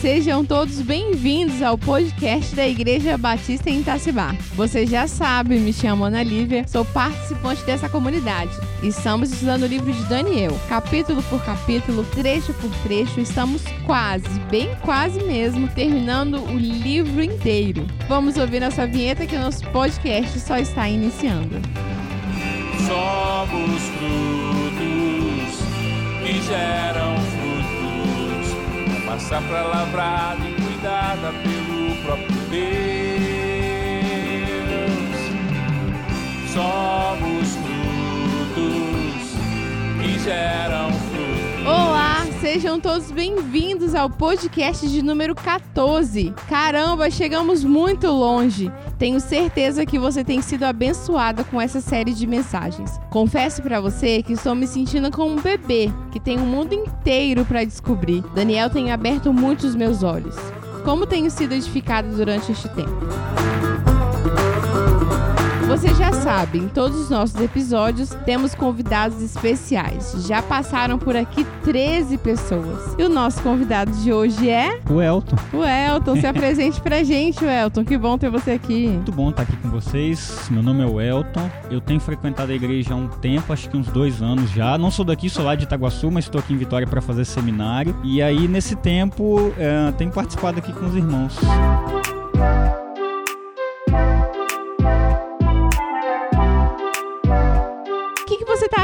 sejam todos bem-vindos ao podcast da Igreja Batista em Itacibá. Você já sabe, me chamo Ana Lívia, sou participante dessa comunidade. Estamos estudando o livro de Daniel, capítulo por capítulo, trecho por trecho. Estamos quase, bem quase mesmo, terminando o livro inteiro. Vamos ouvir nossa vinheta que o nosso podcast só está iniciando. Somos frutos que geram frutos, uma safra lavrada e cuidada pelo próprio Deus. Somos frutos que geram frutos. Olá, sejam todos bem-vindos ao podcast de número 14. Caramba, chegamos muito longe. Tenho certeza que você tem sido abençoada com essa série de mensagens. Confesso para você que estou me sentindo como um bebê que tem um mundo inteiro para descobrir. Daniel tem aberto muito os meus olhos. Como tenho sido edificado durante este tempo? Você já sabe, em todos os nossos episódios temos convidados especiais. Já passaram por aqui 13 pessoas. E o nosso convidado de hoje é O Elton. o Elton. Se apresente pra gente, Elton. Que bom ter você aqui. Muito bom estar aqui com vocês. Meu nome é o Elton. Eu tenho frequentado a igreja há um tempo, acho que uns dois anos já. Não sou daqui, sou lá de Itaguaçu, mas estou aqui em Vitória para fazer seminário. E aí, nesse tempo, eh, tenho participado aqui com os irmãos. O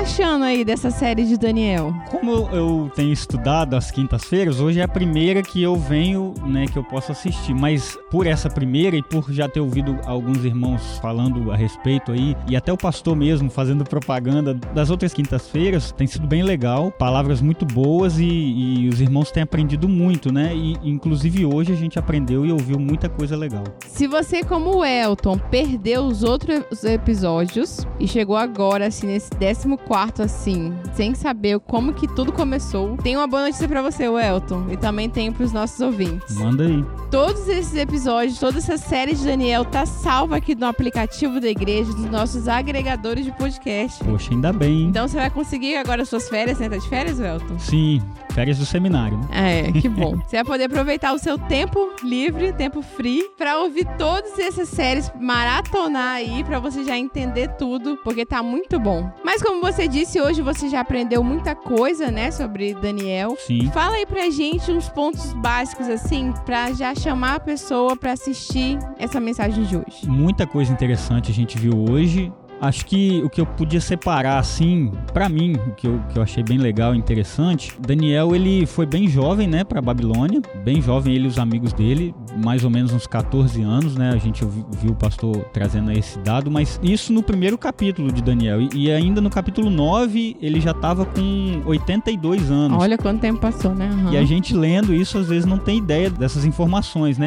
achando aí dessa série de Daniel? Como eu tenho estudado às quintas-feiras, hoje é a primeira que eu venho, né, que eu posso assistir. Mas por essa primeira e por já ter ouvido alguns irmãos falando a respeito aí, e até o pastor mesmo fazendo propaganda das outras quintas-feiras, tem sido bem legal. Palavras muito boas e, e os irmãos têm aprendido muito, né? E inclusive hoje a gente aprendeu e ouviu muita coisa legal. Se você, como o Elton, perdeu os outros episódios e chegou agora, assim, nesse 14 assim, sem saber como que tudo começou, tem uma boa notícia pra você, Elton, e também tem pros nossos ouvintes. Manda aí. Todos esses episódios, toda essa série de Daniel tá salva aqui no aplicativo da igreja, dos nossos agregadores de podcast. Poxa, ainda bem. hein? Então você vai conseguir agora as suas férias, né? Tá de férias, Elton? Sim, férias do seminário, né? É, que bom. Você vai poder aproveitar o seu tempo livre, tempo free, pra ouvir todas essas séries, maratonar aí, pra você já entender tudo, porque tá muito bom. Mas como você disse, hoje você já aprendeu muita coisa, né, sobre Daniel. Sim. Fala aí pra gente uns pontos básicos, assim, pra já chamar a pessoa pra assistir essa mensagem de hoje. Muita coisa interessante a gente viu hoje. Acho que o que eu podia separar, assim, pra mim, o que eu, que eu achei bem legal e interessante, Daniel, ele foi bem jovem, né, pra Babilônia, bem jovem, ele e os amigos dele, mais ou menos uns 14 anos, né, a gente viu o pastor trazendo esse dado, mas isso no primeiro capítulo de Daniel, e, e ainda no capítulo 9, ele já tava com 82 anos. Olha quanto tempo passou, né? Aham. E a gente lendo isso às vezes não tem ideia dessas informações, né?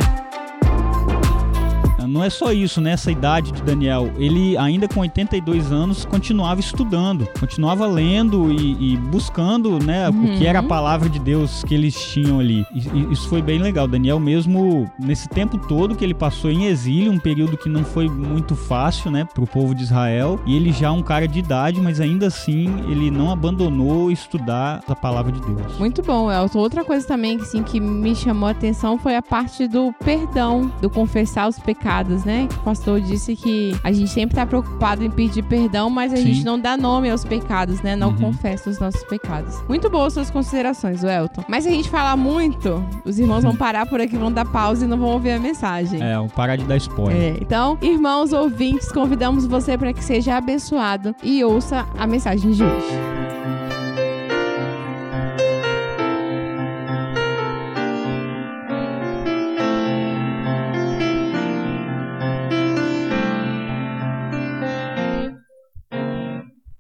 Não é só isso, né? Essa idade de Daniel, ele ainda com 82 anos continuava estudando, continuava lendo e, e buscando, né, o que era a palavra de Deus que eles tinham ali. E- isso foi bem legal. Daniel mesmo nesse tempo todo que ele passou em exílio, um período que não foi muito fácil, né, pro povo de Israel, e ele já um cara de idade, mas ainda assim ele não abandonou estudar a palavra de Deus. Muito bom, Elton. Outra coisa também assim, que me chamou a atenção foi a parte do perdão, do confessar os pecados, né? Que o pastor disse que a gente sempre tá preocupado em pedir perdão, mas a Sim. gente não dá nome aos pecados, né? Não Uhum. confessa os nossos pecados. Muito boas suas considerações, o Elton. Mas se a gente falar muito, os irmãos vão parar por aqui, vão dar pausa e não vão ouvir a mensagem. É, o parar de dar spoiler. É, então, irmãos ouvintes, convidamos você para que seja abençoado e ouça a mensagem de hoje.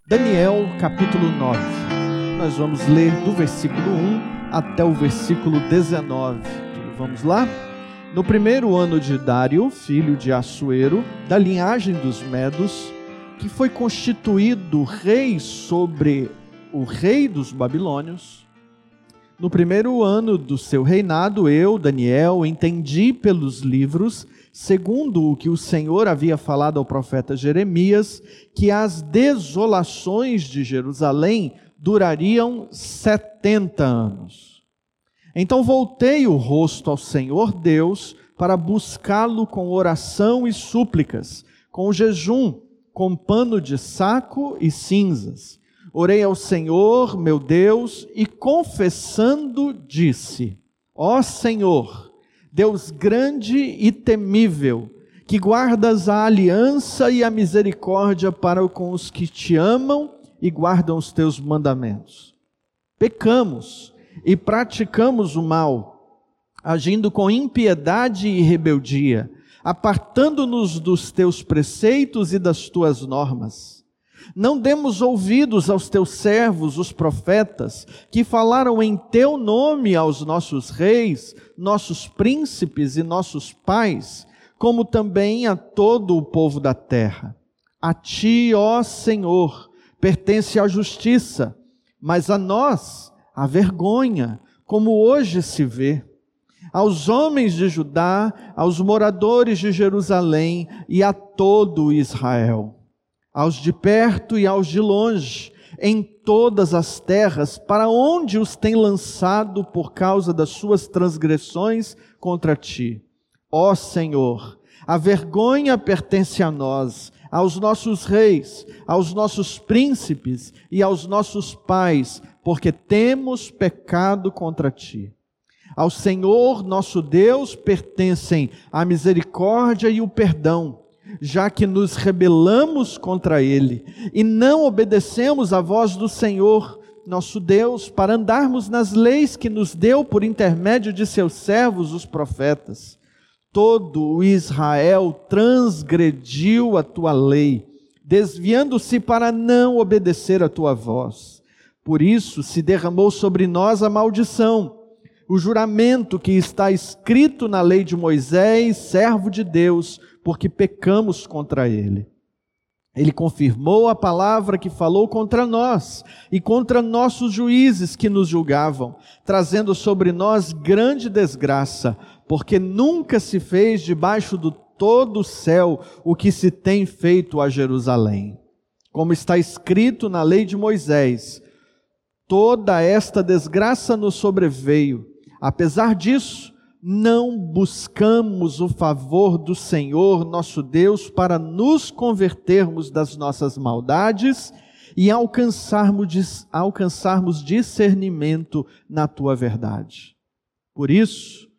Daniel capítulo 9. Nós vamos ler do versículo 1 até o versículo 19. Vamos lá? No primeiro ano de Dário, filho de Assuero, da linhagem dos Medos, que foi constituído rei sobre o rei dos Babilônios, no primeiro ano do seu reinado, eu, Daniel, entendi pelos livros, segundo o que o Senhor havia falado ao profeta Jeremias, que as desolações de Jerusalém durariam 70 anos. Então voltei o rosto ao Senhor Deus para buscá-lo com oração e súplicas, com jejum, com pano de saco e cinzas. Orei ao Senhor, meu Deus, e confessando, disse: Ó Senhor, Deus grande e temível, que guardas a aliança e a misericórdia para com os que te amam e guardam os teus mandamentos. Pecamos e praticamos o mal, agindo com impiedade e rebeldia, apartando-nos dos teus preceitos e das tuas normas. Não demos ouvidos aos teus servos, os profetas, que falaram em teu nome aos nossos reis, nossos príncipes e nossos pais, como também a todo o povo da terra. A ti, ó Senhor, pertence a justiça, mas a nós a vergonha, como hoje se vê. Aos homens de Judá, aos moradores de Jerusalém e a todo Israel, aos de perto e aos de longe, em todas as terras, para onde os tem lançado por causa das suas transgressões contra ti. Ó Senhor, a vergonha pertence a nós, aos nossos reis, aos nossos príncipes e aos nossos pais, porque temos pecado contra ti. Ao Senhor nosso Deus pertencem a misericórdia e o perdão, já que nos rebelamos contra ele e não obedecemos à voz do Senhor nosso Deus para andarmos nas leis que nos deu por intermédio de seus servos, os profetas. Todo o Israel transgrediu a tua lei, desviando-se para não obedecer a tua voz. Por isso se derramou sobre nós a maldição, o juramento que está escrito na lei de Moisés, servo de Deus, porque pecamos contra ele. Ele confirmou a palavra que falou contra nós e contra nossos juízes que nos julgavam, trazendo sobre nós grande desgraça, porque nunca se fez debaixo do todo o céu o que se tem feito a Jerusalém. Como está escrito na lei de Moisés, Toda esta desgraça nos sobreveio. Apesar disso, não buscamos o favor do Senhor nosso Deus para nos convertermos das nossas maldades e alcançarmos, alcançarmos discernimento na tua verdade. Por isso,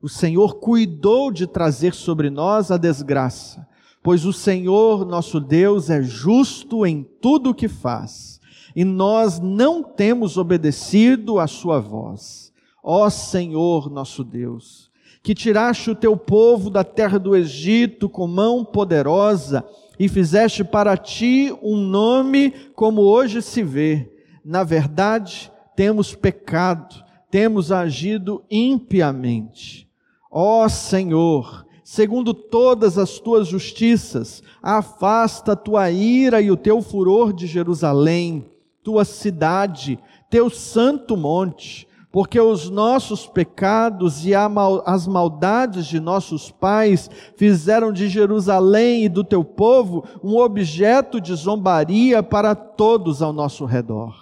o Senhor cuidou de trazer sobre nós a desgraça, pois o Senhor nosso Deus é justo em tudo o que faz e nós não temos obedecido à sua voz. Ó Senhor nosso Deus, que tiraste o teu povo da terra do Egito com mão poderosa e fizeste para ti um nome como hoje se vê. Na verdade, temos pecado, temos agido impiamente. Ó Senhor, segundo todas as tuas justiças, afasta a tua ira e o teu furor de Jerusalém tua cidade, teu santo monte, porque os nossos pecados e as maldades de nossos pais fizeram de Jerusalém e do teu povo um objeto de zombaria para todos ao nosso redor.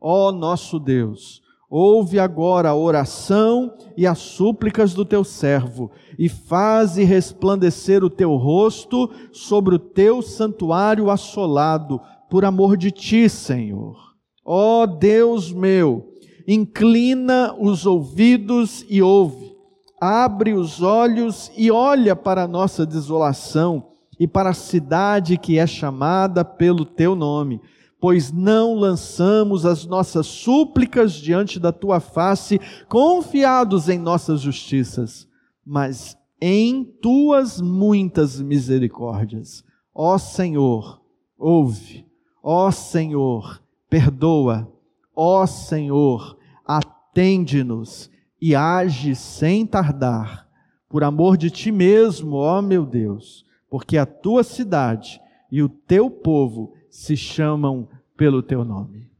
Ó nosso Deus, ouve agora a oração e as súplicas do teu servo, e faze resplandecer o teu rosto sobre o teu santuário assolado, por amor de ti, Senhor. Ó oh, Deus meu, inclina os ouvidos e ouve, abre os olhos e olha para a nossa desolação e para a cidade que é chamada pelo teu nome, pois não lançamos as nossas súplicas diante da tua face, confiados em nossas justiças, mas em tuas muitas misericórdias. Ó Senhor, ouve Ó Senhor, perdoa. Ó Senhor, atende-nos e age sem tardar, por amor de ti mesmo, ó meu Deus, porque a tua cidade e o teu povo se chamam pelo teu nome.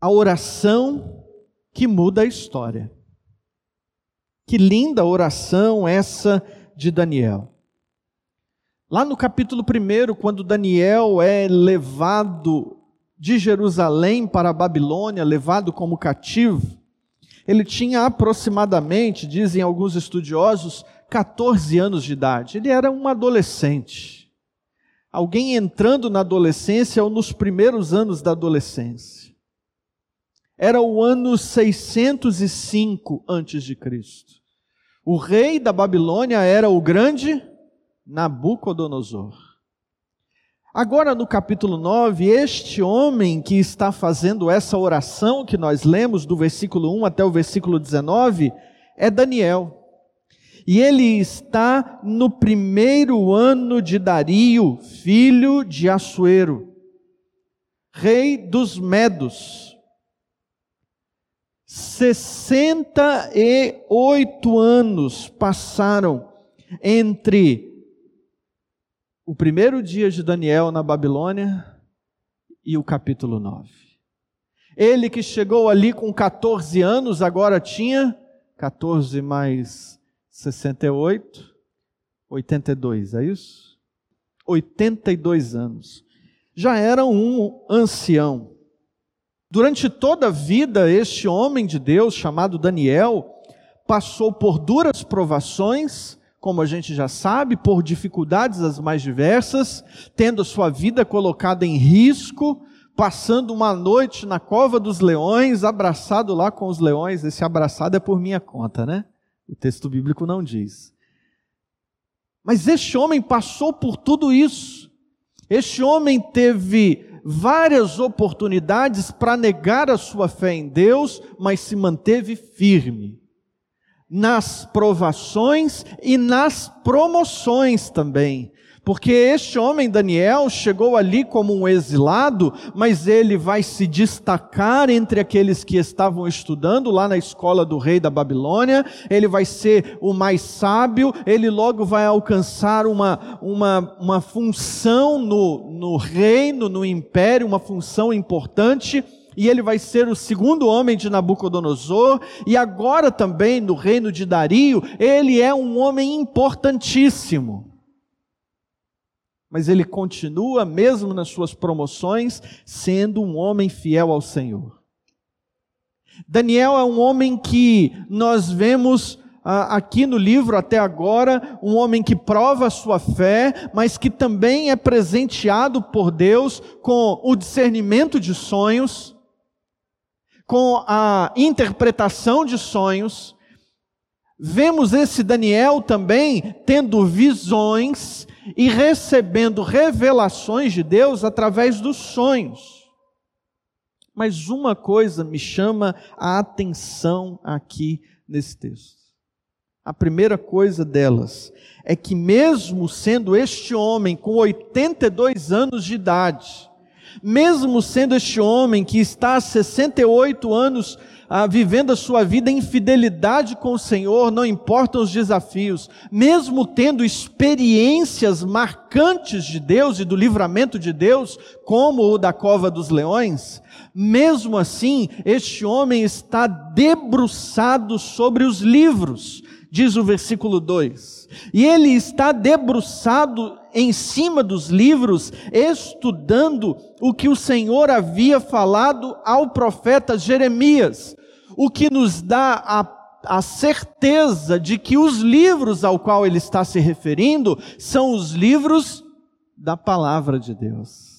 A oração que muda a história. Que linda oração essa de Daniel. Lá no capítulo 1, quando Daniel é levado de Jerusalém para a Babilônia, levado como cativo, ele tinha aproximadamente, dizem alguns estudiosos, 14 anos de idade. Ele era um adolescente. Alguém entrando na adolescência ou nos primeiros anos da adolescência. Era o ano 605 antes de Cristo. O rei da Babilônia era o grande Nabucodonosor. Agora, no capítulo 9, este homem que está fazendo essa oração que nós lemos, do versículo 1 até o versículo 19, é Daniel. E ele está no primeiro ano de Dario, filho de Assuero, rei dos Medos. 68 anos passaram entre o primeiro dia de Daniel na Babilônia e o capítulo 9. Ele que chegou ali com 14 anos, agora tinha 14 mais 68, 82, é isso? 82 anos. Já era um ancião. Durante toda a vida, este homem de Deus, chamado Daniel, passou por duras provações, como a gente já sabe, por dificuldades as mais diversas, tendo sua vida colocada em risco, passando uma noite na cova dos leões, abraçado lá com os leões. Esse abraçado é por minha conta, né? O texto bíblico não diz. Mas este homem passou por tudo isso. Este homem teve várias oportunidades para negar a sua fé em Deus, mas se manteve firme nas provações e nas promoções também. Porque este homem, Daniel, chegou ali como um exilado, mas ele vai se destacar entre aqueles que estavam estudando lá na escola do rei da Babilônia, ele vai ser o mais sábio, ele logo vai alcançar uma, uma, uma função no, no reino, no império, uma função importante e ele vai ser o segundo homem de Nabucodonosor, e agora também no reino de Dario, ele é um homem importantíssimo mas ele continua, mesmo nas suas promoções, sendo um homem fiel ao Senhor. Daniel é um homem que nós vemos ah, aqui no livro até agora, um homem que prova a sua fé, mas que também é presenteado por Deus com o discernimento de sonhos, com a interpretação de sonhos. Vemos esse Daniel também tendo visões e recebendo revelações de Deus através dos sonhos. Mas uma coisa me chama a atenção aqui nesse texto. A primeira coisa delas é que, mesmo sendo este homem com 82 anos de idade, mesmo sendo este homem que está há 68 anos ah, vivendo a sua vida em fidelidade com o Senhor, não importam os desafios, mesmo tendo experiências marcantes de Deus e do livramento de Deus, como o da cova dos leões, mesmo assim, este homem está debruçado sobre os livros, diz o versículo 2. E ele está debruçado em cima dos livros, estudando o que o Senhor havia falado ao profeta Jeremias, o que nos dá a a certeza de que os livros ao qual ele está se referindo são os livros da palavra de Deus.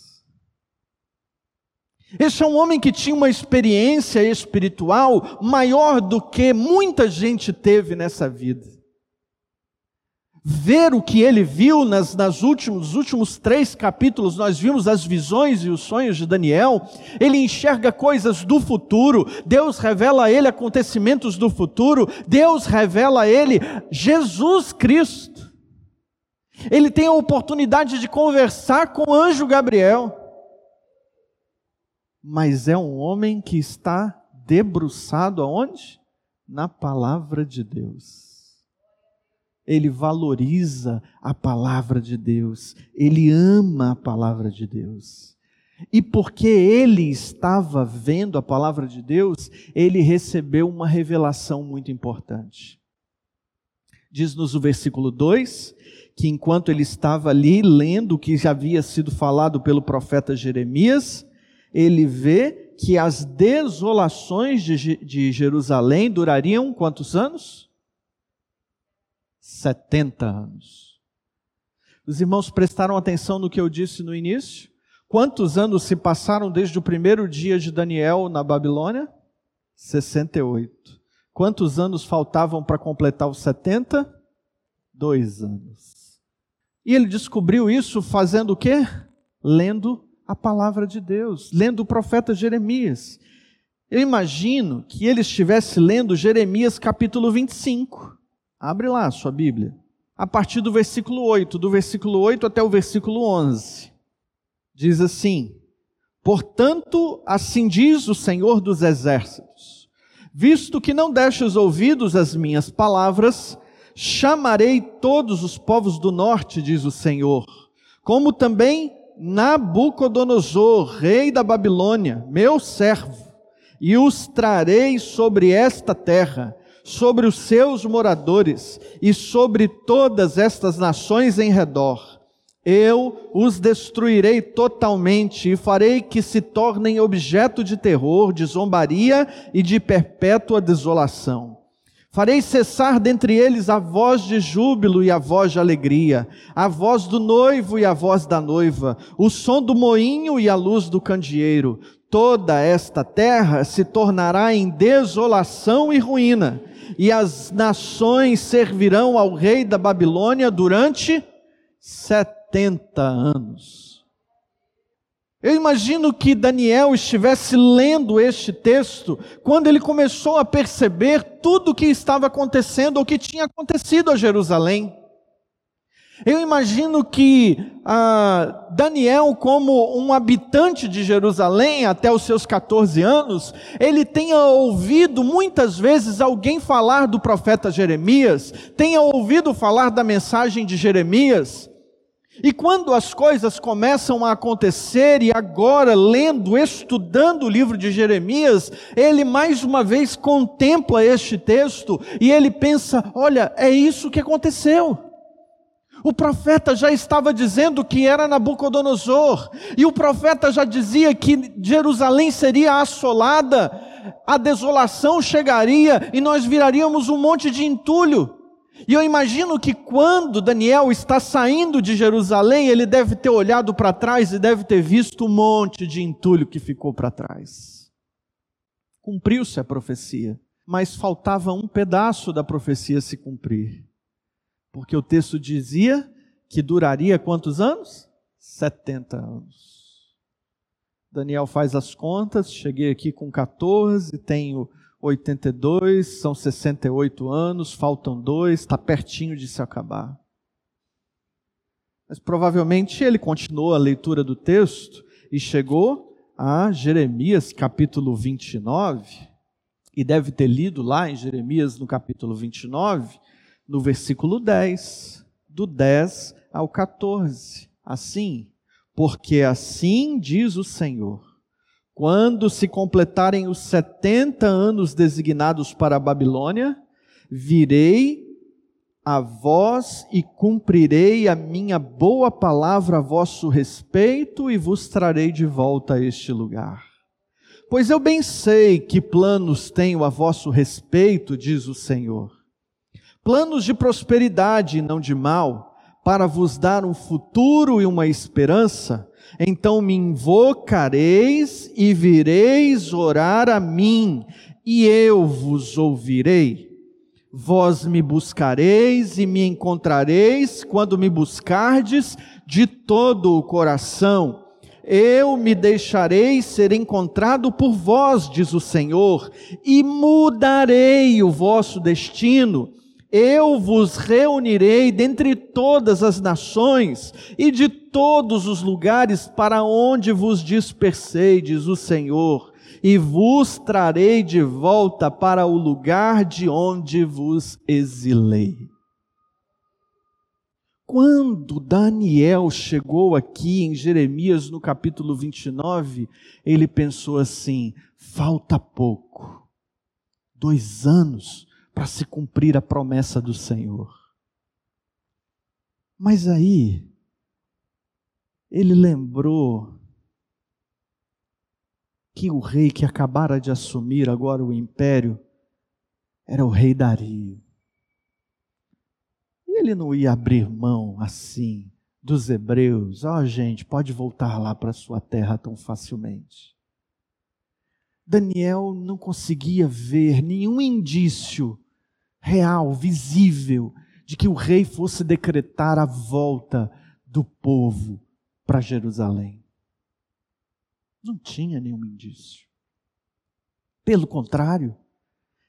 Este é um homem que tinha uma experiência espiritual maior do que muita gente teve nessa vida ver o que ele viu nas, nas últimos, nos últimos três capítulos, nós vimos as visões e os sonhos de Daniel. Ele enxerga coisas do futuro, Deus revela a ele acontecimentos do futuro, Deus revela a ele Jesus Cristo. Ele tem a oportunidade de conversar com o anjo Gabriel, mas é um homem que está debruçado aonde? Na palavra de Deus ele valoriza a palavra de Deus, ele ama a palavra de Deus. E porque ele estava vendo a palavra de Deus, ele recebeu uma revelação muito importante. Diz-nos o versículo 2 que enquanto ele estava ali lendo o que já havia sido falado pelo profeta Jeremias, ele vê que as desolações de, de Jerusalém durariam quantos anos? 70 anos. Os irmãos prestaram atenção no que eu disse no início? Quantos anos se passaram desde o primeiro dia de Daniel na Babilônia? 68. Quantos anos faltavam para completar os 70? Dois anos. E ele descobriu isso fazendo o quê? Lendo a palavra de Deus, lendo o profeta Jeremias. Eu imagino que ele estivesse lendo Jeremias capítulo 25. Abre lá a sua Bíblia. A partir do versículo 8, do versículo 8 até o versículo 11. Diz assim: Portanto, assim diz o Senhor dos Exércitos: Visto que não destes ouvidos às minhas palavras, chamarei todos os povos do norte, diz o Senhor, como também Nabucodonosor, rei da Babilônia, meu servo, e os trarei sobre esta terra, sobre os seus moradores e sobre todas estas nações em redor. Eu os destruirei totalmente e farei que se tornem objeto de terror, de zombaria e de perpétua desolação. Farei cessar dentre eles a voz de júbilo e a voz de alegria, a voz do noivo e a voz da noiva, o som do moinho e a luz do candeeiro. Toda esta terra se tornará em desolação e ruína, e as nações servirão ao rei da Babilônia durante setenta anos. Eu imagino que Daniel estivesse lendo este texto quando ele começou a perceber tudo o que estava acontecendo ou que tinha acontecido a Jerusalém. Eu imagino que ah, Daniel, como um habitante de Jerusalém até os seus 14 anos, ele tenha ouvido muitas vezes alguém falar do profeta Jeremias, tenha ouvido falar da mensagem de Jeremias, e quando as coisas começam a acontecer, e agora, lendo, estudando o livro de Jeremias, ele mais uma vez contempla este texto e ele pensa: olha, é isso que aconteceu. O profeta já estava dizendo que era Nabucodonosor, e o profeta já dizia que Jerusalém seria assolada, a desolação chegaria e nós viraríamos um monte de entulho. E eu imagino que quando Daniel está saindo de Jerusalém, ele deve ter olhado para trás e deve ter visto um monte de entulho que ficou para trás. Cumpriu-se a profecia, mas faltava um pedaço da profecia se cumprir. Porque o texto dizia que duraria quantos anos? 70 anos. Daniel faz as contas, cheguei aqui com 14, tenho 82, são 68 anos, faltam dois, está pertinho de se acabar. Mas provavelmente ele continuou a leitura do texto e chegou a Jeremias capítulo 29, e deve ter lido lá em Jeremias no capítulo 29, no versículo 10, do 10 ao 14. Assim, porque assim diz o Senhor quando se completarem os 70 anos designados para a Babilônia, virei a vós e cumprirei a minha boa palavra a vosso respeito e vos trarei de volta a este lugar. Pois eu bem sei que planos tenho a vosso respeito, diz o Senhor. Planos de prosperidade e não de mal, para vos dar um futuro e uma esperança. Então me invocareis e vireis orar a mim, e eu vos ouvirei. Vós me buscareis e me encontrareis quando me buscardes de todo o coração. Eu me deixarei ser encontrado por vós, diz o Senhor, e mudarei o vosso destino eu vos reunirei dentre todas as nações e de todos os lugares para onde vos dispersei, diz o Senhor, e vos trarei de volta para o lugar de onde vos exilei. Quando Daniel chegou aqui em Jeremias no capítulo 29, ele pensou assim: falta pouco, dois anos para se cumprir a promessa do Senhor. Mas aí, ele lembrou que o rei que acabara de assumir agora o império era o rei Dario. E ele não ia abrir mão assim dos hebreus. Ó, oh, gente, pode voltar lá para sua terra tão facilmente. Daniel não conseguia ver nenhum indício real, visível, de que o rei fosse decretar a volta do povo para Jerusalém. Não tinha nenhum indício. Pelo contrário,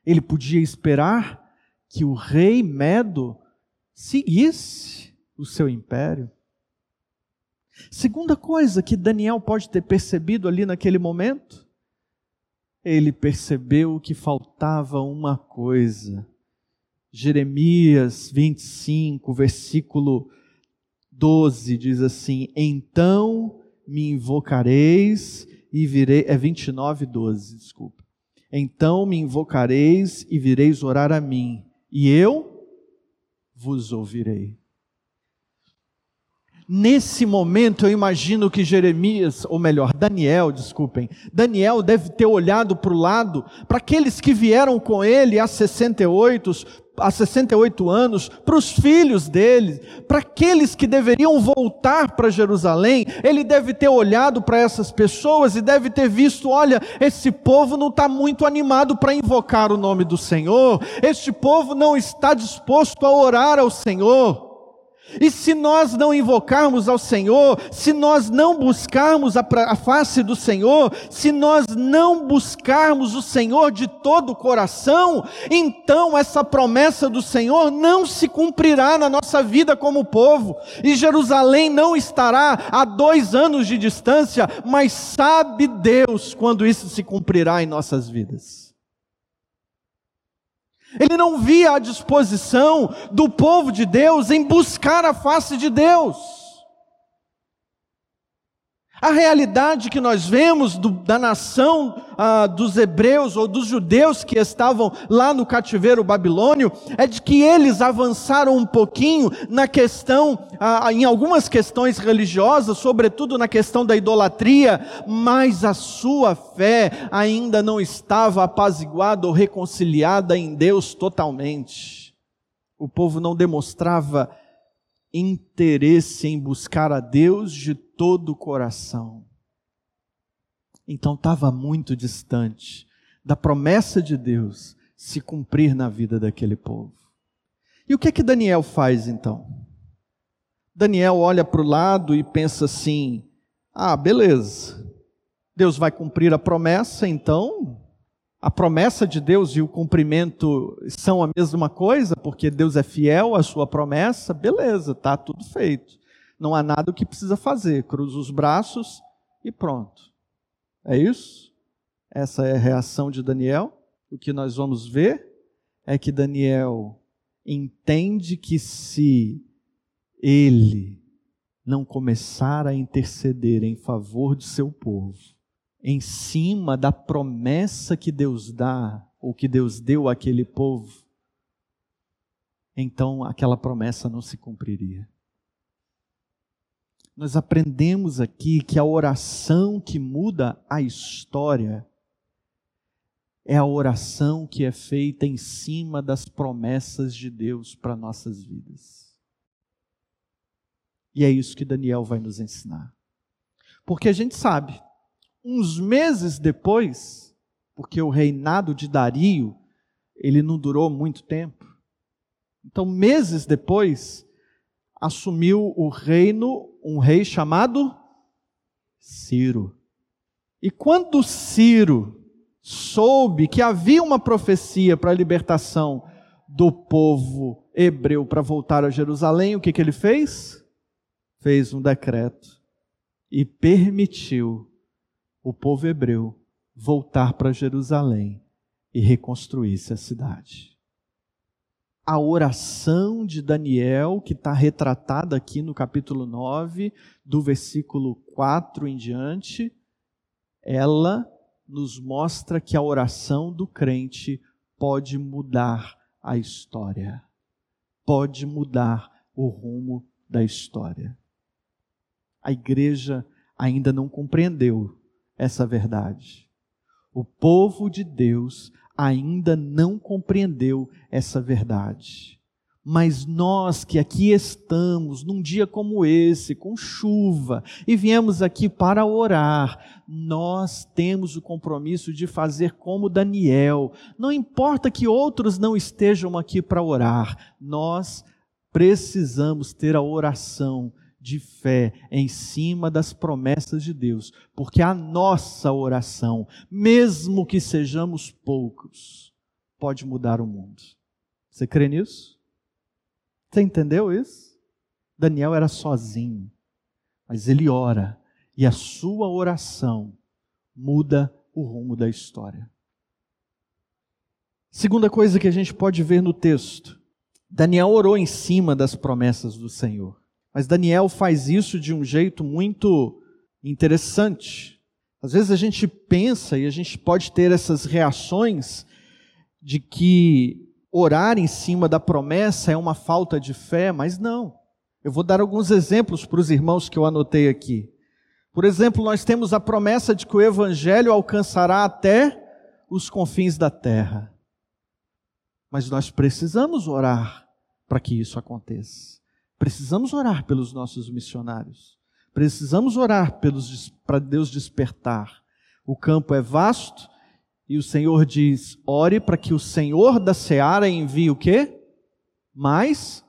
ele podia esperar que o rei Medo seguisse o seu império. Segunda coisa que Daniel pode ter percebido ali naquele momento, ele percebeu que faltava uma coisa. Jeremias 25, versículo 12 diz assim: Então me invocareis e virei. É 29, 12, desculpa. Então me invocareis e vireis orar a mim, e eu vos ouvirei. Nesse momento, eu imagino que Jeremias, ou melhor, Daniel, desculpem, Daniel deve ter olhado para o lado, para aqueles que vieram com ele há 68, há 68 anos, para os filhos dele, para aqueles que deveriam voltar para Jerusalém, ele deve ter olhado para essas pessoas e deve ter visto: olha, esse povo não está muito animado para invocar o nome do Senhor, este povo não está disposto a orar ao Senhor. E se nós não invocarmos ao Senhor, se nós não buscarmos a, a, face do Senhor, se nós não buscarmos o Senhor de todo o coração, então essa promessa do Senhor não se cumprirá na nossa vida como povo. E Jerusalém não estará a dois anos de distância, mas sabe Deus quando isso se cumprirá em nossas vidas. Ele não via a disposição do povo de Deus em buscar a face de Deus. A realidade que nós vemos do, da nação ah, dos hebreus ou dos judeus que estavam lá no cativeiro babilônio é de que eles avançaram um pouquinho na questão, ah, em algumas questões religiosas, sobretudo na questão da idolatria, mas a sua fé ainda não estava apaziguada ou reconciliada em Deus totalmente. O povo não demonstrava interesse em buscar a Deus de todo o coração. Então estava muito distante da promessa de Deus se cumprir na vida daquele povo. E o que é que Daniel faz então? Daniel olha para o lado e pensa assim: ah, beleza, Deus vai cumprir a promessa, então a promessa de Deus e o cumprimento são a mesma coisa, porque Deus é fiel à sua promessa, beleza, está tudo feito. Não há nada que precisa fazer, cruza os braços e pronto. É isso? Essa é a reação de Daniel. O que nós vamos ver é que Daniel entende que se ele não começar a interceder em favor de seu povo, em cima da promessa que Deus dá, ou que Deus deu àquele povo, então aquela promessa não se cumpriria. Nós aprendemos aqui que a oração que muda a história é a oração que é feita em cima das promessas de Deus para nossas vidas. E é isso que Daniel vai nos ensinar. Porque a gente sabe uns meses depois, porque o reinado de Dario, ele não durou muito tempo. Então, meses depois, assumiu o reino um rei chamado Ciro. E quando Ciro soube que havia uma profecia para a libertação do povo hebreu para voltar a Jerusalém, o que, que ele fez? Fez um decreto e permitiu o povo hebreu voltar para Jerusalém e reconstruir-se a cidade. A oração de Daniel, que está retratada aqui no capítulo 9, do versículo 4 em diante, ela nos mostra que a oração do crente pode mudar a história, pode mudar o rumo da história. A igreja ainda não compreendeu essa verdade. O povo de Deus ainda não compreendeu essa verdade. Mas nós que aqui estamos, num dia como esse, com chuva, e viemos aqui para orar, nós temos o compromisso de fazer como Daniel. Não importa que outros não estejam aqui para orar, nós precisamos ter a oração de fé em cima das promessas de Deus, porque a nossa oração, mesmo que sejamos poucos, pode mudar o mundo. Você crê nisso? Você entendeu isso? Daniel era sozinho, mas ele ora e a sua oração muda o rumo da história. Segunda coisa que a gente pode ver no texto: Daniel orou em cima das promessas do Senhor. Mas Daniel faz isso de um jeito muito interessante. Às vezes a gente pensa e a gente pode ter essas reações de que orar em cima da promessa é uma falta de fé, mas não. Eu vou dar alguns exemplos para os irmãos que eu anotei aqui. Por exemplo, nós temos a promessa de que o evangelho alcançará até os confins da terra. Mas nós precisamos orar para que isso aconteça. Precisamos orar pelos nossos missionários. Precisamos orar para Deus despertar. O campo é vasto e o Senhor diz: ore para que o Senhor da seara envie o quê? Mais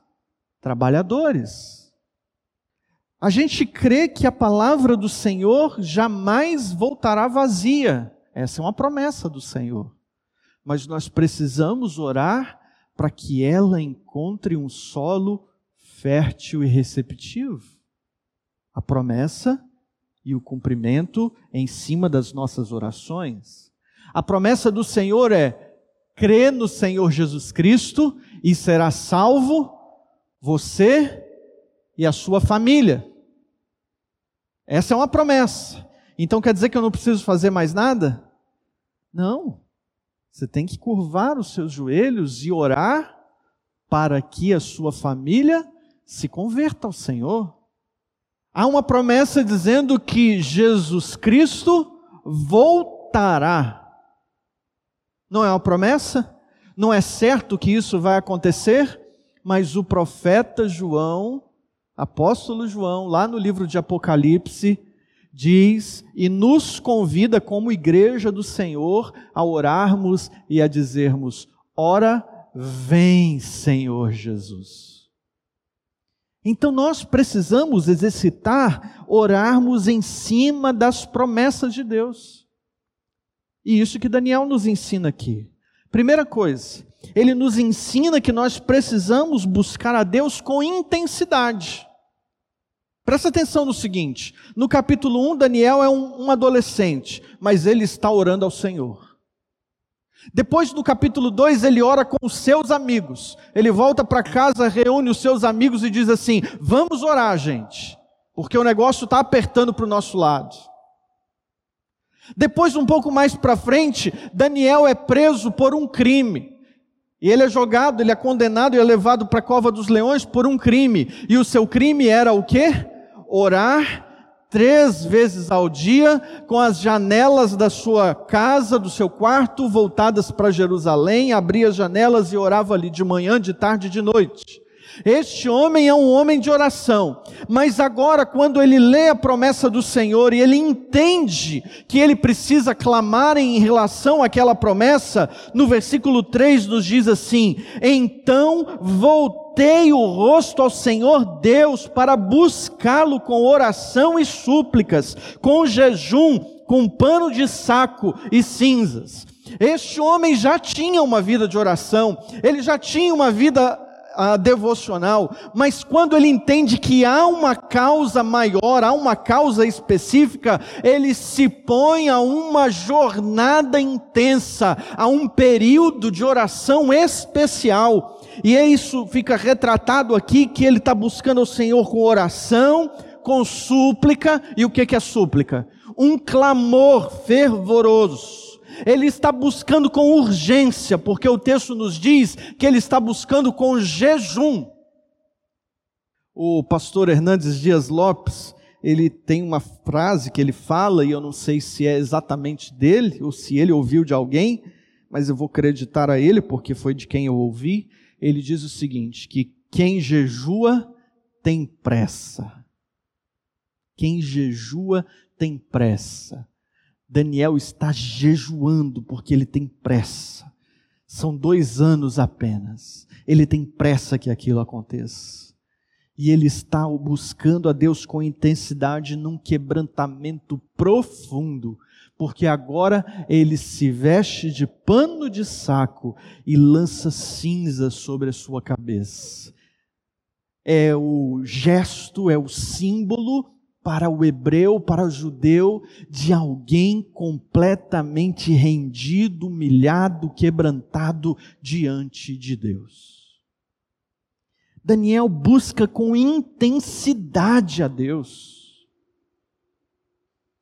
trabalhadores. A gente crê que a palavra do Senhor jamais voltará vazia. Essa é uma promessa do Senhor. Mas nós precisamos orar para que ela encontre um solo fértil e receptivo. A promessa e o cumprimento em cima das nossas orações. A promessa do Senhor é: crê no Senhor Jesus Cristo e será salvo você e a sua família. Essa é uma promessa. Então quer dizer que eu não preciso fazer mais nada? Não. Você tem que curvar os seus joelhos e orar para que a sua família se converta ao Senhor. Há uma promessa dizendo que Jesus Cristo voltará. Não é uma promessa? Não é certo que isso vai acontecer? Mas o profeta João, apóstolo João, lá no livro de Apocalipse, diz e nos convida como igreja do Senhor a orarmos e a dizermos: Ora, vem, Senhor Jesus. Então nós precisamos exercitar, orarmos em cima das promessas de Deus. E isso que Daniel nos ensina aqui. Primeira coisa, ele nos ensina que nós precisamos buscar a Deus com intensidade. Presta atenção no seguinte: no capítulo 1, Daniel é um, um adolescente, mas ele está orando ao Senhor. Depois do capítulo 2, ele ora com os seus amigos. Ele volta para casa, reúne os seus amigos e diz assim: Vamos orar, gente, porque o negócio está apertando para o nosso lado. Depois, um pouco mais para frente, Daniel é preso por um crime. E ele é jogado, ele é condenado e é levado para a cova dos leões por um crime. E o seu crime era o quê? Orar três vezes ao dia, com as janelas da sua casa, do seu quarto, voltadas para Jerusalém, abria as janelas e orava ali de manhã, de tarde e de noite. Este homem é um homem de oração, mas agora, quando ele lê a promessa do Senhor e ele entende que ele precisa clamar em relação àquela promessa, no versículo 3 nos diz assim: Então voltei o rosto ao Senhor Deus para buscá-lo com oração e súplicas, com jejum, com pano de saco e cinzas. Este homem já tinha uma vida de oração, ele já tinha uma vida a devocional, mas quando ele entende que há uma causa maior, há uma causa específica, ele se põe a uma jornada intensa, a um período de oração especial. E é isso fica retratado aqui que ele está buscando o Senhor com oração, com súplica, e o que é súplica? Um clamor fervoroso ele está buscando com urgência, porque o texto nos diz que ele está buscando com jejum. O pastor Hernandes Dias Lopes, ele tem uma frase que ele fala, e eu não sei se é exatamente dele ou se ele ouviu de alguém, mas eu vou acreditar a ele porque foi de quem eu ouvi. Ele diz o seguinte: que quem jejua tem pressa. Quem jejua tem pressa. Daniel está jejuando porque ele tem pressa. São dois anos apenas. Ele tem pressa que aquilo aconteça. E ele está buscando a Deus com intensidade num quebrantamento profundo, porque agora ele se veste de pano de saco e lança cinza sobre a sua cabeça. É o gesto, é o símbolo para o hebreu, para o judeu, de alguém completamente rendido, humilhado, quebrantado diante de Deus. Daniel busca com intensidade a Deus.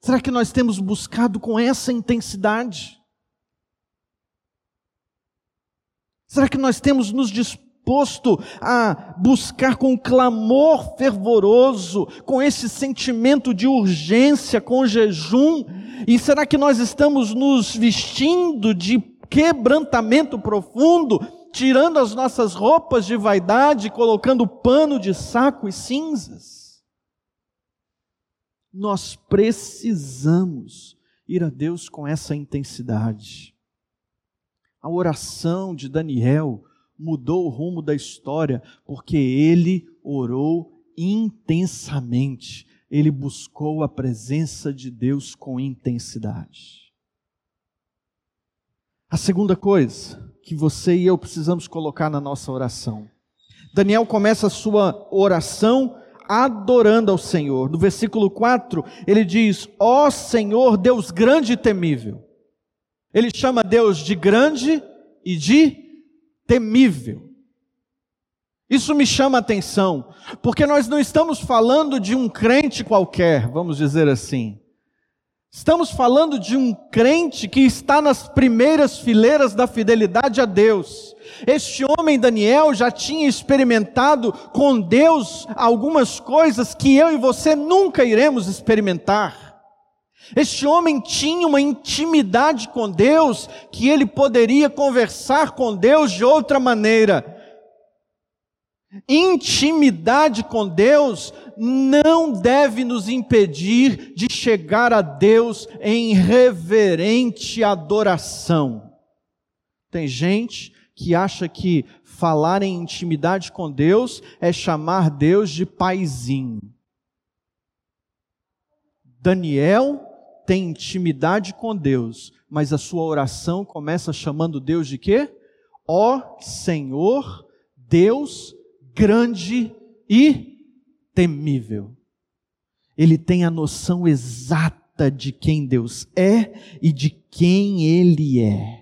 Será que nós temos buscado com essa intensidade? Será que nós temos nos disposto disposto a buscar com clamor fervoroso, com esse sentimento de urgência, com jejum? E será que nós estamos nos vestindo de quebrantamento profundo, tirando as nossas roupas de vaidade, colocando pano de saco e cinzas? Nós precisamos ir a Deus com essa intensidade. A oração de Daniel mudou o rumo da história, porque ele orou intensamente, ele buscou a presença de Deus com intensidade. A segunda coisa que você e eu precisamos colocar na nossa oração. Daniel começa a sua oração adorando ao Senhor. No versículo 4, ele diz: Ó oh Senhor, Deus grande e temível. Ele chama Deus de grande e de temível. Isso me chama a atenção, porque nós não estamos falando de um crente qualquer, vamos dizer assim. Estamos falando de um crente que está nas primeiras fileiras da fidelidade a Deus. Este homem, Daniel, já tinha experimentado com Deus algumas coisas que eu e você nunca iremos experimentar. Este homem tinha uma intimidade com Deus que ele poderia conversar com Deus de outra maneira. Intimidade com Deus não deve nos impedir de chegar a Deus em reverente adoração. Tem gente que acha que falar em intimidade com Deus é chamar Deus de paizinho. Daniel tem intimidade com Deus, mas a sua oração começa chamando Deus de quê? Ó Senhor, Deus grande e temível. Ele tem a noção exata de quem Deus é e de quem Ele é.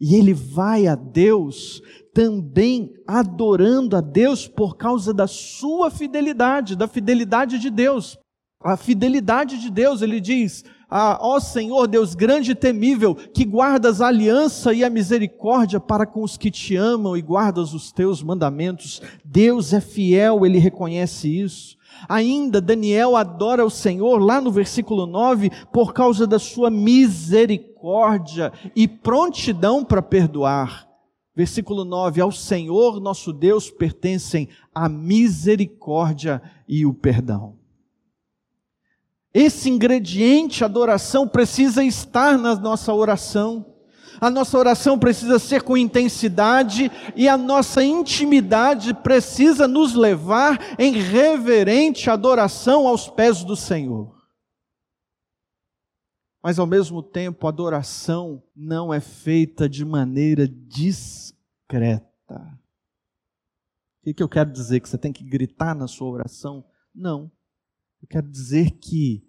E ele vai a Deus também adorando a Deus por causa da sua fidelidade, da fidelidade de Deus a fidelidade de Deus, ele diz: ah, Ó Senhor, Deus grande e temível, que guardas a aliança e a misericórdia para com os que te amam e guardas os teus mandamentos. Deus é fiel, ele reconhece isso. Ainda Daniel adora o Senhor, lá no versículo 9, por causa da sua misericórdia e prontidão para perdoar. Versículo 9: Ao Senhor nosso Deus pertencem a misericórdia e o perdão. Esse ingrediente, adoração, precisa estar na nossa oração. A nossa oração precisa ser com intensidade e a nossa intimidade precisa nos levar em reverente adoração aos pés do Senhor. Mas ao mesmo tempo, a adoração não é feita de maneira discreta. O que eu quero dizer? Que você tem que gritar na sua oração? Não. Eu quero dizer que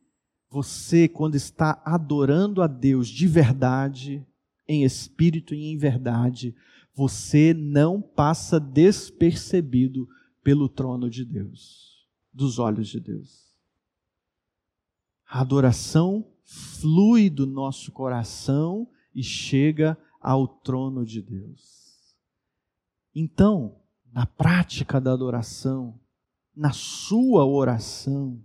você, quando está adorando a Deus de verdade, em espírito e em verdade, você não passa despercebido pelo trono de Deus, dos olhos de Deus. A adoração flui do nosso coração e chega ao trono de Deus. Então, na prática da adoração, na sua oração,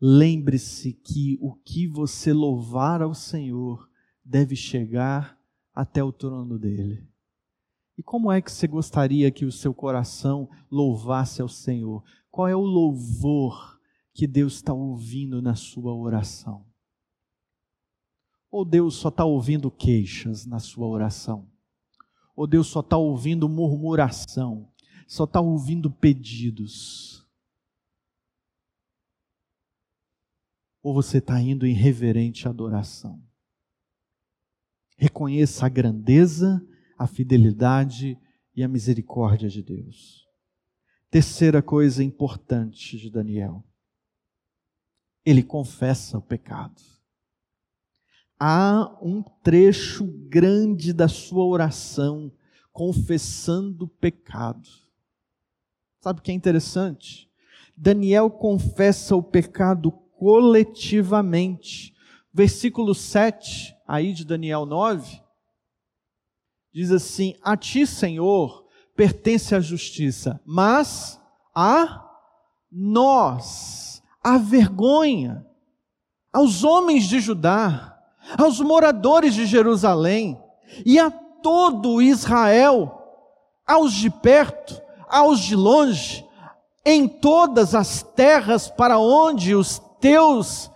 lembre-se que o que você louvar ao Senhor deve chegar até o trono dele. E como é que você gostaria que o seu coração louvasse ao Senhor? Qual é o louvor que Deus está ouvindo na sua oração? Ou Deus só está ouvindo queixas na sua oração? Ou Deus só está ouvindo murmuração? Só está ouvindo pedidos? Ou você está indo em reverente adoração? Reconheça a grandeza a fidelidade e a misericórdia de Deus. Terceira coisa importante de Daniel. Ele confessa o pecado. Há um trecho grande da sua oração confessando o pecado. Sabe o que é interessante? Daniel confessa o pecado coletivamente. Versículo 7, aí de Daniel 9, diz assim: A ti, Senhor, pertence a justiça, mas a nós, a vergonha, aos homens de Judá, aos moradores de Jerusalém e a todo Israel, aos de perto, aos de longe, em todas as terras para onde os teus,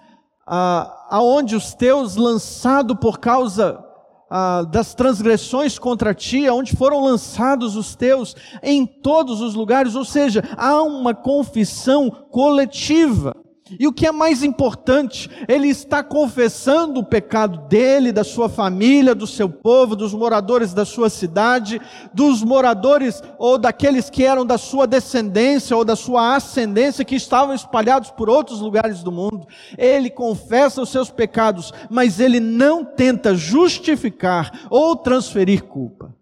ah, aonde os teus lançado por causa ah, das transgressões contra ti, onde foram lançados os teus, em todos os lugares, ou seja, há uma confissão coletiva. E o que é mais importante, ele está confessando o pecado dele, da sua família, do seu povo, dos moradores da sua cidade, dos moradores ou daqueles que eram da sua descendência ou da sua ascendência que estavam espalhados por outros lugares do mundo. Ele confessa os seus pecados, mas ele não tenta justificar ou transferir culpa.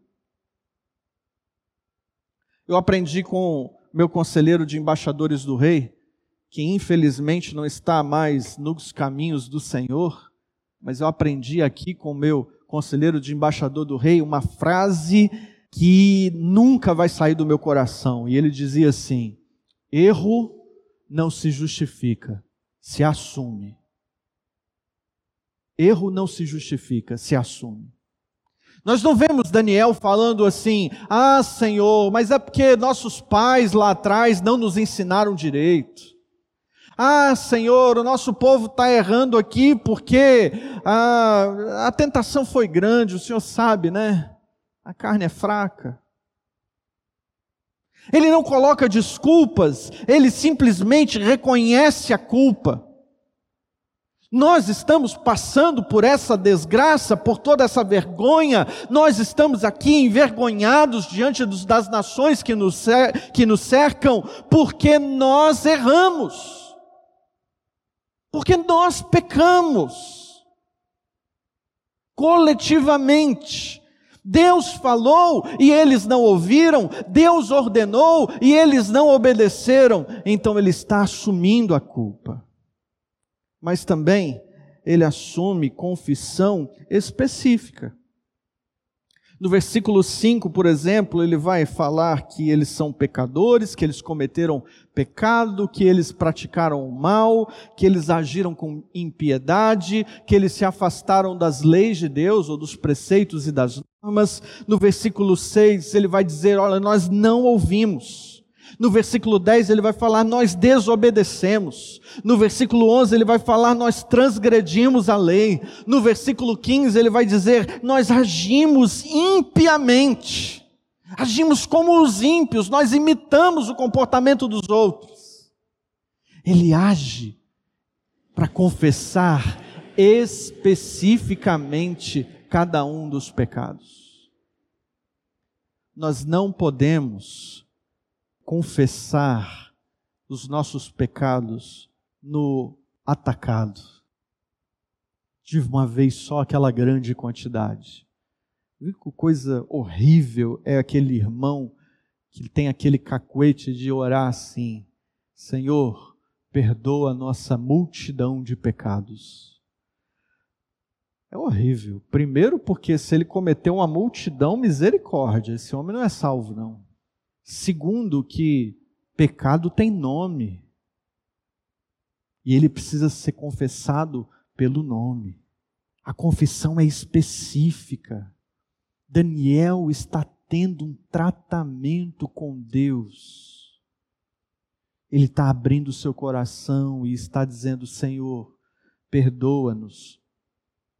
Eu aprendi com meu conselheiro de embaixadores do rei, que infelizmente não está mais nos caminhos do Senhor, mas eu aprendi aqui com o meu conselheiro de embaixador do rei uma frase que nunca vai sair do meu coração. E ele dizia assim: erro não se justifica, se assume. Erro não se justifica, se assume. Nós não vemos Daniel falando assim: ah, Senhor, mas é porque nossos pais lá atrás não nos ensinaram direito. Ah, Senhor, o nosso povo está errando aqui porque a, a tentação foi grande, o Senhor sabe, né? A carne é fraca. Ele não coloca desculpas, ele simplesmente reconhece a culpa. Nós estamos passando por essa desgraça, por toda essa vergonha, nós estamos aqui envergonhados diante das nações que nos, que nos cercam, porque nós erramos. Porque nós pecamos. Coletivamente. Deus falou e eles não ouviram, Deus ordenou e eles não obedeceram, então ele está assumindo a culpa. Mas também ele assume confissão específica. No versículo 5, por exemplo, ele vai falar que eles são pecadores, que eles cometeram pecado, que eles praticaram o mal, que eles agiram com impiedade, que eles se afastaram das leis de Deus ou dos preceitos e das normas. No versículo 6, ele vai dizer: Olha, nós não ouvimos. No versículo 10 ele vai falar, nós desobedecemos. No versículo 11 ele vai falar, nós transgredimos a lei. No versículo 15 ele vai dizer, nós agimos impiamente. Agimos como os ímpios, nós imitamos o comportamento dos outros. Ele age para confessar especificamente cada um dos pecados. Nós não podemos confessar os nossos pecados no atacado. De uma vez só aquela grande quantidade. Que coisa horrível é aquele irmão que tem aquele cacuete de orar assim: Senhor, perdoa a nossa multidão de pecados. É horrível. Primeiro, porque se ele cometeu uma multidão, misericórdia, esse homem não é salvo, não. Segundo, que pecado tem nome. E ele precisa ser confessado pelo nome. A confissão é específica. Daniel está tendo um tratamento com Deus. Ele está abrindo seu coração e está dizendo: Senhor, perdoa-nos.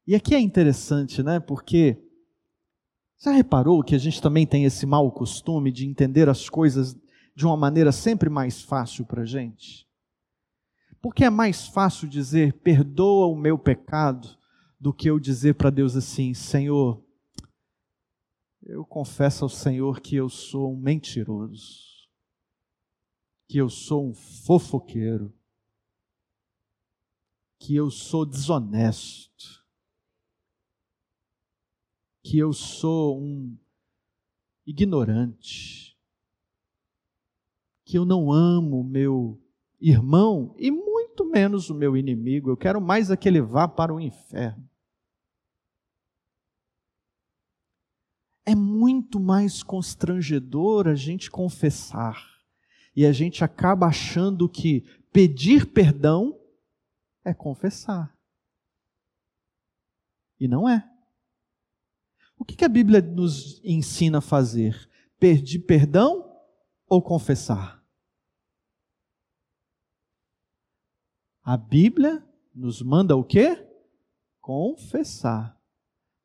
E aqui é interessante, né? Porque já reparou que a gente também tem esse mau costume de entender as coisas de uma maneira sempre mais fácil para a gente? Porque é mais fácil dizer, perdoa o meu pecado, do que eu dizer para Deus assim, Senhor, eu confesso ao Senhor que eu sou um mentiroso, que eu sou um fofoqueiro, que eu sou desonesto, que eu sou um ignorante, que eu não amo meu irmão e muito menos o meu inimigo, eu quero mais é que ele vá para o inferno. É muito mais constrangedor a gente confessar e a gente acaba achando que pedir perdão é confessar. E não é. O que a Bíblia nos ensina a fazer? Pedir perdão ou confessar? A Bíblia nos manda o quê? Confessar.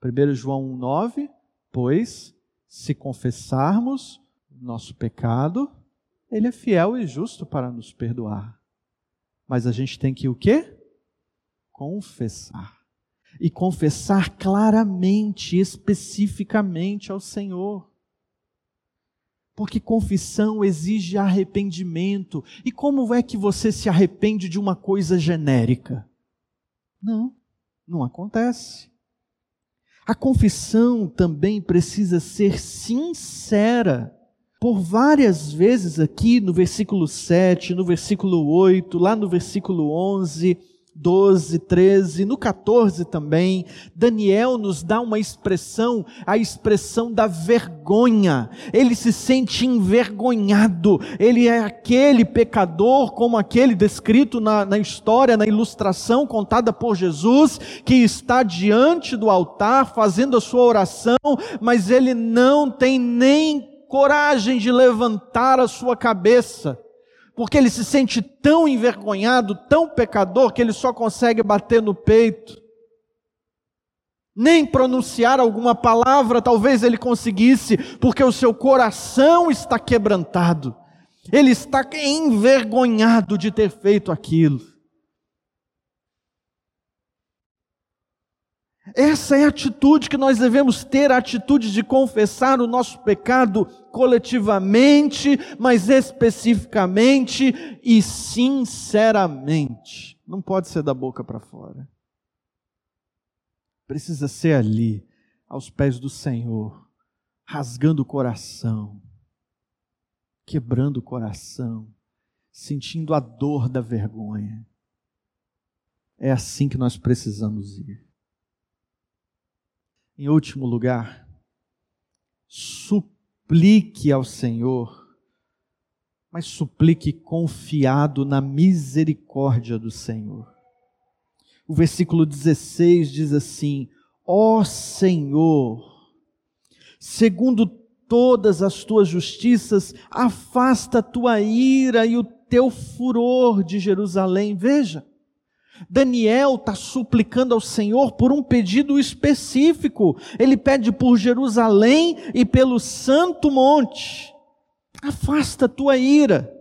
1 João 1,9: Pois, se confessarmos nosso pecado, Ele é fiel e justo para nos perdoar. Mas a gente tem que o quê? confessar. E confessar claramente, especificamente ao Senhor. Porque confissão exige arrependimento. E como é que você se arrepende de uma coisa genérica? Não, não acontece. A confissão também precisa ser sincera. Por várias vezes aqui no versículo 7, no versículo 8, lá no versículo 11, 12, 13, no 14 também, Daniel nos dá uma expressão, a expressão da vergonha. Ele se sente envergonhado. Ele é aquele pecador, como aquele descrito na, na história, na ilustração contada por Jesus, que está diante do altar fazendo a sua oração, mas ele não tem nem coragem de levantar a sua cabeça porque ele se sente tão envergonhado, tão pecador, que ele só consegue bater no peito. Nem pronunciar alguma palavra talvez ele conseguisse, porque o seu coração está quebrantado. Ele está envergonhado de ter feito aquilo. Essa é a atitude que nós devemos ter, a atitude de confessar o nosso pecado coletivamente, mas especificamente e sinceramente. Não pode ser da boca para fora. Precisa ser ali, aos pés do Senhor, rasgando o coração, quebrando o coração, sentindo a dor da vergonha. É assim que nós precisamos ir. Em último lugar, suplique ao Senhor, mas suplique confiado na misericórdia do Senhor. O versículo 16 diz assim: Ó Senhor, segundo todas as tuas justiças, afasta a tua ira e o teu furor de Jerusalém. Veja, Daniel está suplicando ao Senhor por um pedido específico. Ele pede por Jerusalém e pelo Santo Monte. Afasta tua ira.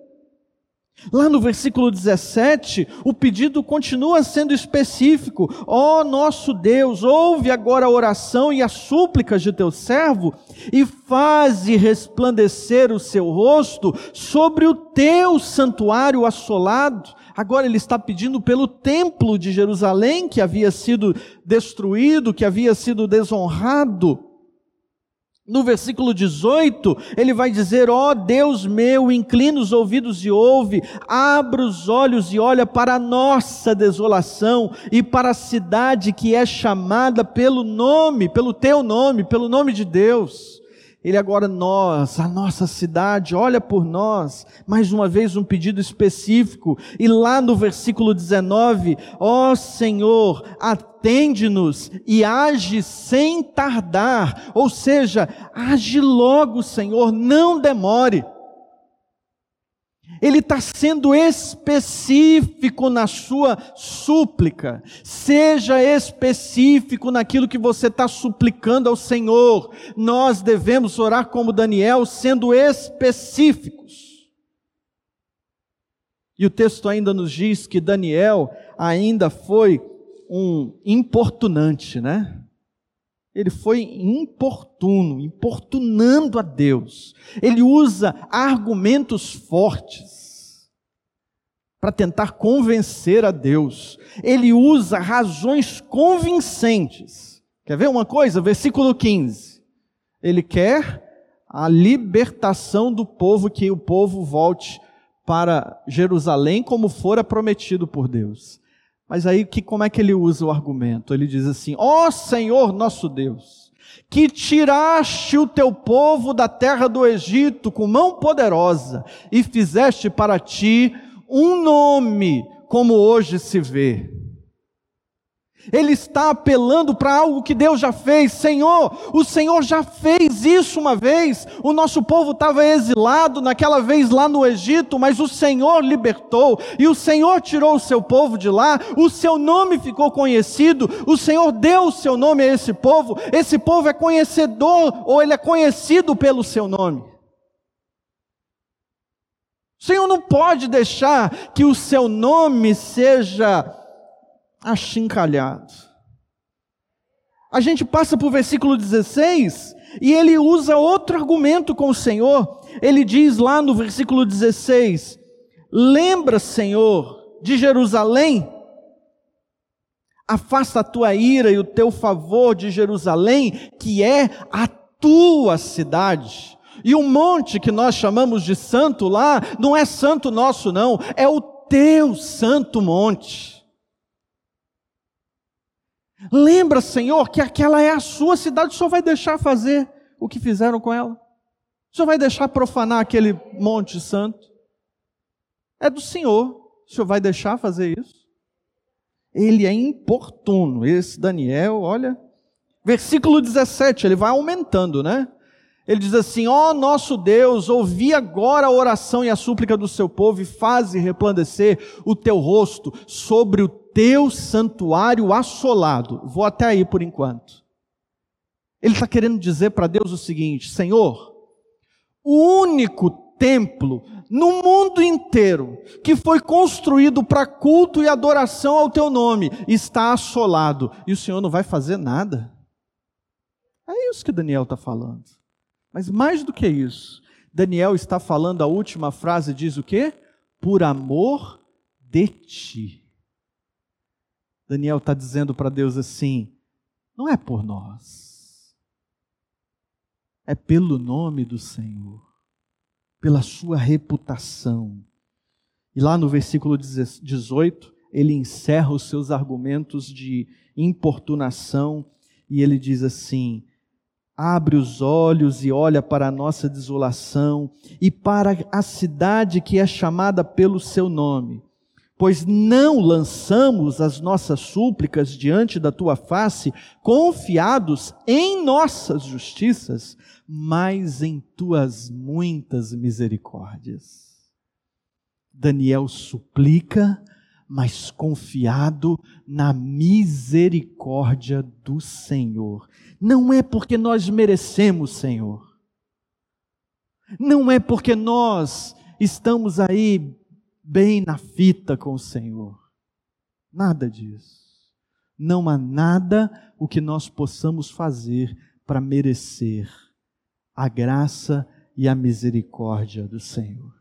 Lá no versículo 17, o pedido continua sendo específico. Ó oh, nosso Deus, ouve agora a oração e as súplicas de teu servo e faze resplandecer o seu rosto sobre o teu santuário assolado Agora ele está pedindo pelo templo de Jerusalém, que havia sido destruído, que havia sido desonrado. No versículo 18, ele vai dizer: Ó oh, Deus meu, inclina os ouvidos e ouve, abra os olhos e olha para a nossa desolação e para a cidade que é chamada pelo nome, pelo teu nome, pelo nome de Deus. Ele agora, nós, a nossa cidade, olha por nós. Mais uma vez, um pedido específico. E lá no versículo 19: Ó oh, Senhor, atende-nos e age sem tardar. Ou seja, age logo, Senhor, não demore. Ele está sendo específico na sua súplica. Seja específico naquilo que você está suplicando ao Senhor. Nós devemos orar como Daniel, sendo específicos. E o texto ainda nos diz que Daniel ainda foi um importunante, né? Ele foi importuno, importunando a Deus. Ele usa argumentos fortes para tentar convencer a Deus. Ele usa razões convincentes. Quer ver uma coisa? Versículo 15. Ele quer a libertação do povo, que o povo volte para Jerusalém como fora prometido por Deus. Mas aí que, como é que ele usa o argumento? Ele diz assim: Ó oh, Senhor nosso Deus, que tiraste o teu povo da terra do Egito com mão poderosa e fizeste para ti um nome, como hoje se vê. Ele está apelando para algo que Deus já fez. Senhor, o Senhor já fez isso uma vez. O nosso povo estava exilado naquela vez lá no Egito, mas o Senhor libertou e o Senhor tirou o seu povo de lá. O seu nome ficou conhecido. O Senhor deu o seu nome a esse povo. Esse povo é conhecedor ou ele é conhecido pelo seu nome. O Senhor não pode deixar que o seu nome seja achincalhado. A gente passa para o versículo 16 e ele usa outro argumento com o Senhor. Ele diz lá no versículo 16: Lembra, Senhor, de Jerusalém, afasta a tua ira e o teu favor de Jerusalém, que é a tua cidade. E o monte que nós chamamos de santo lá, não é santo nosso, não, é o teu santo monte. Lembra, Senhor, que aquela é a sua cidade, o Senhor vai deixar fazer o que fizeram com ela? O Senhor vai deixar profanar aquele monte santo? É do Senhor. O Senhor vai deixar fazer isso? Ele é importuno. Esse Daniel, olha. Versículo 17, ele vai aumentando, né? Ele diz assim: Ó oh, nosso Deus, ouvi agora a oração e a súplica do seu povo e faze resplandecer o teu rosto sobre o teu santuário assolado. Vou até aí por enquanto. Ele está querendo dizer para Deus o seguinte: Senhor, o único templo no mundo inteiro que foi construído para culto e adoração ao teu nome está assolado e o Senhor não vai fazer nada. É isso que Daniel está falando. Mas mais do que isso, Daniel está falando a última frase, diz o quê? Por amor de ti. Daniel está dizendo para Deus assim: não é por nós, é pelo nome do Senhor, pela sua reputação. E lá no versículo 18, ele encerra os seus argumentos de importunação e ele diz assim: abre os olhos e olha para a nossa desolação e para a cidade que é chamada pelo seu nome. Pois não lançamos as nossas súplicas diante da tua face, confiados em nossas justiças, mas em tuas muitas misericórdias. Daniel suplica, mas confiado na misericórdia do Senhor. Não é porque nós merecemos, Senhor. Não é porque nós estamos aí bem na fita com o Senhor. Nada disso. Não há nada o que nós possamos fazer para merecer a graça e a misericórdia do Senhor.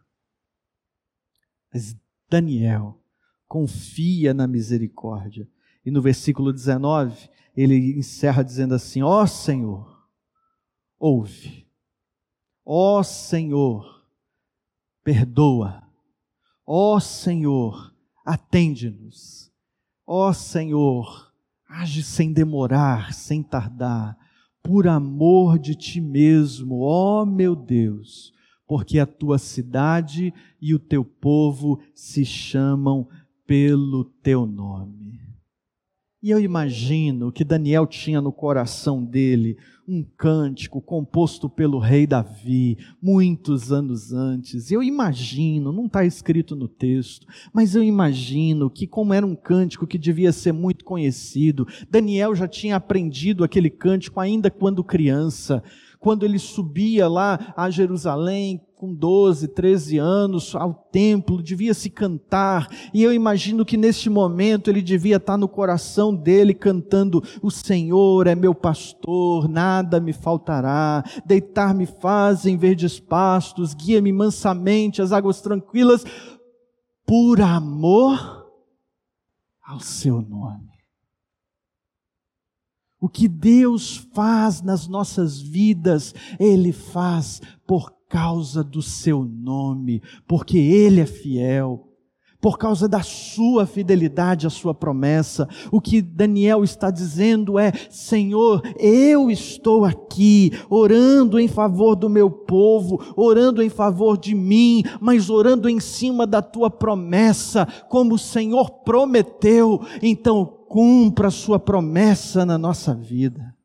Mas Daniel confia na misericórdia. E no versículo 19, ele encerra dizendo assim: Ó oh, Senhor, ouve. Ó oh, Senhor, perdoa. Ó oh, Senhor, atende-nos. Ó Senhor, age sem demorar, sem tardar, por amor de ti mesmo, ó meu Deus, porque a tua cidade e o teu povo se chamam pelo teu nome. E eu imagino que Daniel tinha no coração dele um cântico composto pelo rei Davi, muitos anos antes. Eu imagino, não está escrito no texto, mas eu imagino que, como era um cântico que devia ser muito conhecido, Daniel já tinha aprendido aquele cântico ainda quando criança quando ele subia lá a Jerusalém com 12, 13 anos ao templo, devia se cantar, e eu imagino que neste momento ele devia estar no coração dele cantando: O Senhor é meu pastor, nada me faltará, deitar-me faz em verdes pastos, guia-me mansamente às águas tranquilas, por amor ao seu nome. O que Deus faz nas nossas vidas, Ele faz por causa do seu nome, porque Ele é fiel, por causa da sua fidelidade à sua promessa. O que Daniel está dizendo é: Senhor, eu estou aqui, orando em favor do meu povo, orando em favor de mim, mas orando em cima da tua promessa, como o Senhor prometeu. Então, cumpra a sua promessa na nossa vida.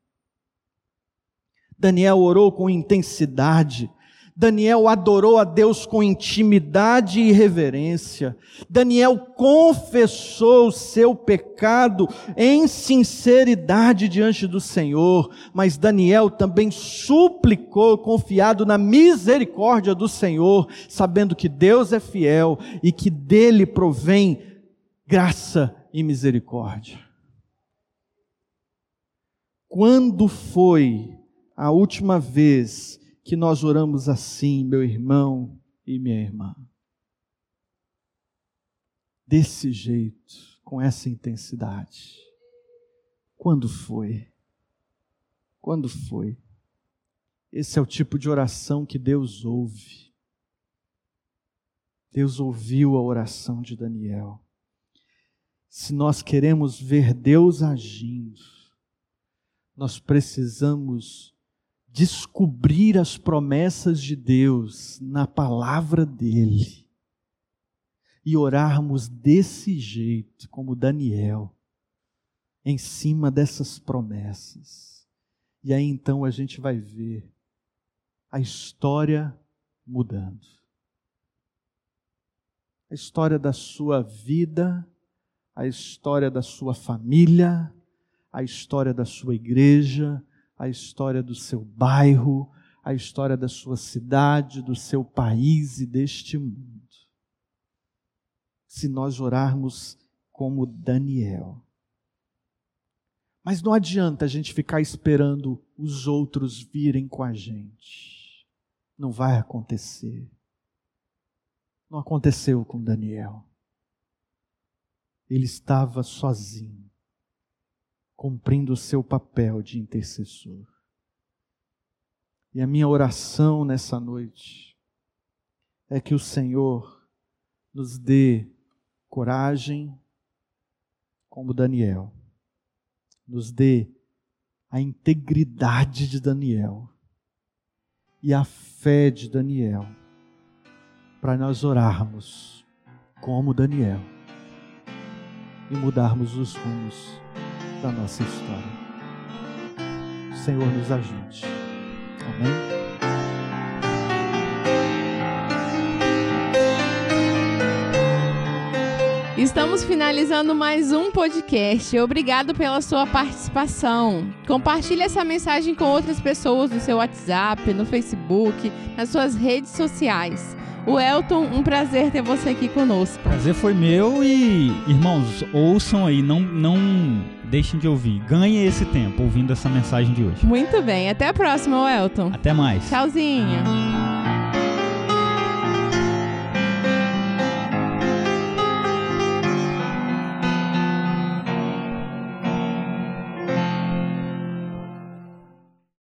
Daniel orou com intensidade. Daniel adorou a Deus com intimidade e reverência. Daniel confessou seu pecado em sinceridade diante do Senhor, mas Daniel também suplicou, confiado na misericórdia do Senhor, sabendo que Deus é fiel e que dele provém graça e misericórdia. Quando foi a última vez que nós oramos assim, meu irmão e minha irmã? Desse jeito, com essa intensidade. Quando foi? Quando foi? Esse é o tipo de oração que Deus ouve. Deus ouviu a oração de Daniel se nós queremos ver Deus agindo, nós precisamos descobrir as promessas de Deus na palavra dele e orarmos desse jeito, como Daniel, em cima dessas promessas. E aí então a gente vai ver a história mudando. A história da sua vida a história da sua família, a história da sua igreja, a história do seu bairro, a história da sua cidade, do seu país e deste mundo. Se nós orarmos como Daniel. Mas não adianta a gente ficar esperando os outros virem com a gente. Não vai acontecer. Não aconteceu com Daniel ele estava sozinho, cumprindo o seu papel de intercessor. E a minha oração nessa noite é que o Senhor nos dê coragem, como Daniel, nos dê a integridade de Daniel e a fé de Daniel, para nós orarmos como Daniel e mudarmos os rumos da nossa história. O Senhor nos ajude. Amém? Estamos finalizando mais um podcast. Obrigado pela sua participação. Compartilhe essa mensagem com outras pessoas no seu WhatsApp, no Facebook, nas suas redes sociais. O Elton, um prazer ter você aqui conosco. Prazer foi meu e, irmãos, ouçam aí, não, não deixem de ouvir. Ganhe esse tempo ouvindo essa mensagem de hoje. Muito bem, até a próxima, Elton. Até mais. Tchauzinho.